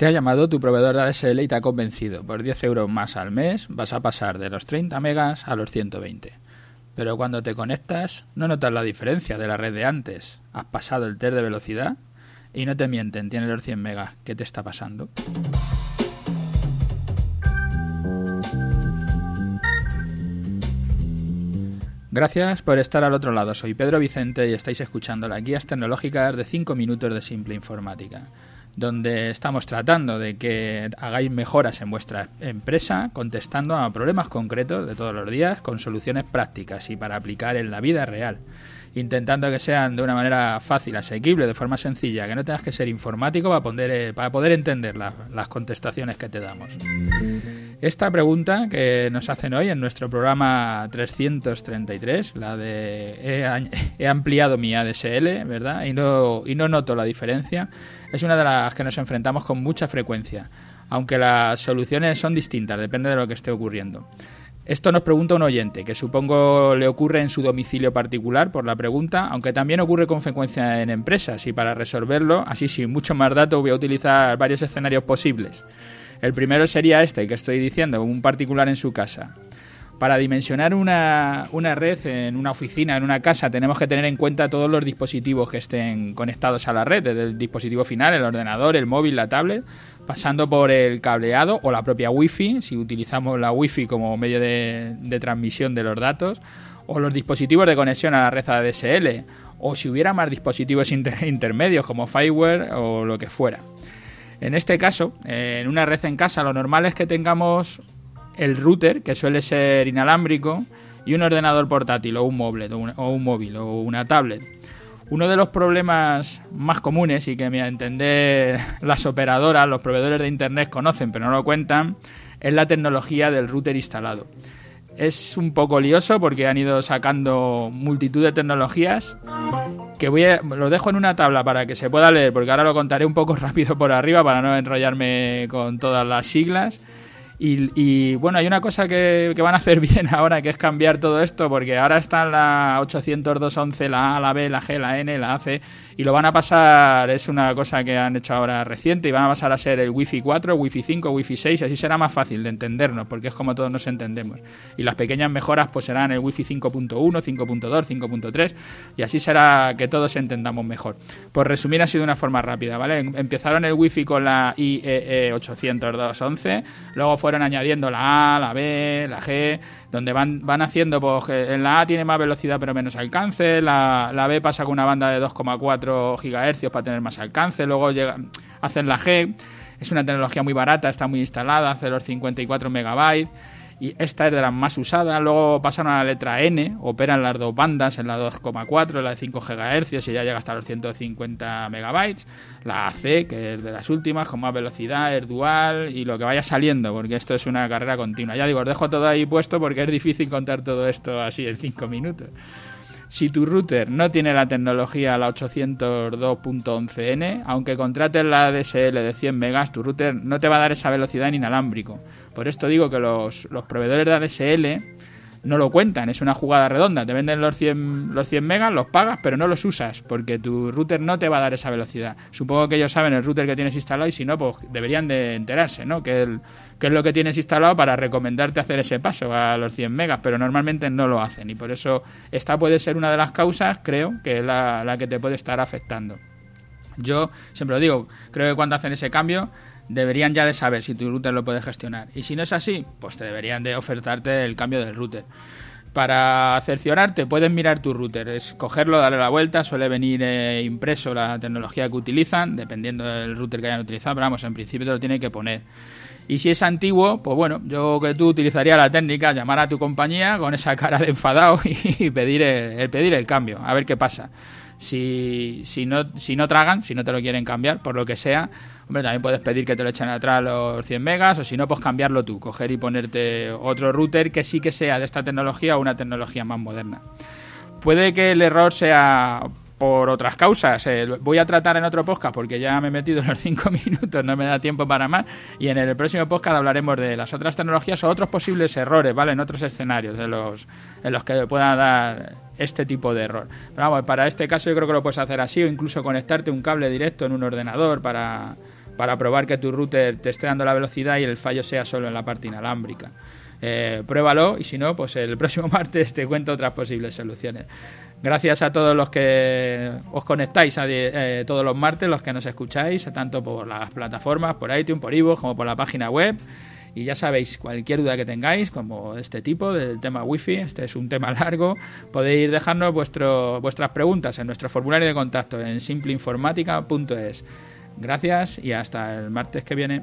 Te ha llamado tu proveedor de ADSL y te ha convencido. Por 10 euros más al mes vas a pasar de los 30 megas a los 120. Pero cuando te conectas no notas la diferencia de la red de antes. Has pasado el test de velocidad y no te mienten, tienes los 100 megas. ¿Qué te está pasando? Gracias por estar al otro lado. Soy Pedro Vicente y estáis escuchando las guías tecnológicas de 5 minutos de simple informática donde estamos tratando de que hagáis mejoras en vuestra empresa contestando a problemas concretos de todos los días con soluciones prácticas y para aplicar en la vida real intentando que sean de una manera fácil, asequible, de forma sencilla, que no tengas que ser informático para poder, eh, para poder entender las contestaciones que te damos. Esta pregunta que nos hacen hoy en nuestro programa 333, la de he, ampliado mi ADSL, ¿verdad? Y no, y no noto la diferencia, es una de las que nos enfrentamos con mucha frecuencia, aunque las soluciones son distintas, depende de lo que esté ocurriendo. Esto nos pregunta un oyente, que supongo le ocurre en su domicilio particular por la pregunta, aunque también ocurre con frecuencia en empresas y para resolverlo, así sin mucho más datos, voy a utilizar varios escenarios posibles. El primero sería este que estoy diciendo, un particular en su casa. Para dimensionar una, una, red en una oficina, en una casa, tenemos que tener en cuenta todos los dispositivos que estén conectados a la red, desde el dispositivo final, el ordenador, el móvil, la tablet, pasando por el cableado o la propia Wi-Fi, si utilizamos la Wi-Fi como medio de, transmisión de los datos, o los dispositivos de conexión a la red ADSL, o si hubiera más dispositivos intermedios como Fireware o lo que fuera. En este caso, en una red en casa, lo normal es que tengamos el router, que suele ser inalámbrico, y un ordenador portátil o un móvil o un móvil o una tablet. Uno de los problemas más comunes y que, a entender, las operadoras, los proveedores de Internet conocen pero no lo cuentan, es la tecnología del router instalado. Es un poco lioso porque han ido sacando multitud de tecnologías que voy a, lo dejo en una tabla para que se pueda leer porque ahora lo contaré un poco rápido por arriba para no enrollarme con todas las siglas y, bueno, hay una cosa que, van a hacer bien ahora, que es cambiar todo esto, porque ahora están la 802.11, la A, la B, la G, la N, la AC, y lo van a pasar, es una cosa que han hecho ahora reciente, y van a pasar a ser el Wi-Fi 4, Wi-Fi 5, Wi-Fi 6, así será más fácil de entendernos, porque es como todos nos entendemos. Y las pequeñas mejoras pues serán el Wi-Fi 5.1, 5.2, 5.3, y así será que todos entendamos mejor. Por resumir así de una forma rápida, ¿vale? Empezaron el Wi-Fi con la IEE 802.11, luego fueron añadiendo la A, la B, la G, donde van, van haciendo, pues en la A tiene más velocidad pero menos alcance, la, la B pasa con una banda de 2,4 gigahercios para tener más alcance. Luego llega, hacen la G, es una tecnología muy barata, está muy instalada, hace los 54 megabytes. Y esta es de las más usadas. Luego pasaron a la letra N, operan las dos bandas, en la 2,4, la de 5 GHz y ya llega hasta los 150 megabytes. La AC, que es de las últimas, con más velocidad, es dual y lo que vaya saliendo, porque esto es una carrera continua. Ya digo, os dejo todo ahí puesto porque es difícil contar todo esto así en 5 minutos. Si tu router no tiene la tecnología la 802.11n, aunque contrates la DSL de 100 megas, tu router no te va a dar esa velocidad en inalámbrico. Por esto digo que los, proveedores de ADSL no lo cuentan, es una jugada redonda. Te venden los 100, los 100 megas, los pagas, pero no los usas, porque tu router no te va a dar esa velocidad. Supongo que ellos saben el router que tienes instalado y si no, pues deberían de enterarse, ¿no? Que es lo que tienes instalado para recomendarte hacer ese paso a los 100 megas, pero normalmente no lo hacen y por eso esta puede ser una de las causas, creo, que es la, que te puede estar afectando. Yo siempre lo digo, creo que cuando hacen ese cambio deberían ya de saber si tu router lo puede gestionar. Y si no es así, pues te deberían de ofertarte el cambio del router. Para cerciorarte, puedes mirar tu router, es cogerlo, darle la vuelta, suele venir eh, impreso la tecnología que utilizan, dependiendo del router que hayan utilizado, pero vamos, en principio te lo tiene que poner. Y si es antiguo, pues bueno, yo que tú utilizaría la técnica, llamar a tu compañía con esa cara de enfadado y pedir el, pedir el cambio, a ver qué pasa. Si, si, no, si no tragan, si no te lo quieren cambiar, por lo que sea, hombre, también puedes pedir que te lo echen atrás los 100 megas, o si no, pues cambiarlo tú, coger y ponerte otro router que sí que sea de esta tecnología o una tecnología más moderna. Puede que el error sea por otras causas. Eh, voy a tratar en otro podcast porque ya me he metido en los cinco minutos, no me da tiempo para más. Y en el próximo podcast hablaremos de las otras tecnologías o otros posibles errores, ¿vale? En otros escenarios de los, en los que pueda dar este tipo de error. Pero vamos, para este caso yo creo que lo puedes hacer así o incluso conectarte un cable directo en un ordenador para para probar que tu router te esté dando la velocidad y el fallo sea solo en la parte inalámbrica. Eh, pruébalo y si no, pues el próximo martes te cuento otras posibles soluciones. Gracias a todos los que os conectáis eh, todos los martes, los que nos escucháis, tanto por las plataformas, por iTunes, por Ivo, como por la página web. Y ya sabéis, cualquier duda que tengáis, como este tipo del tema wifi, este es un tema largo, podéis dejarnos vuestro, vuestras preguntas en nuestro formulario de contacto en simpleinformática.es. Gracias y hasta el martes que viene.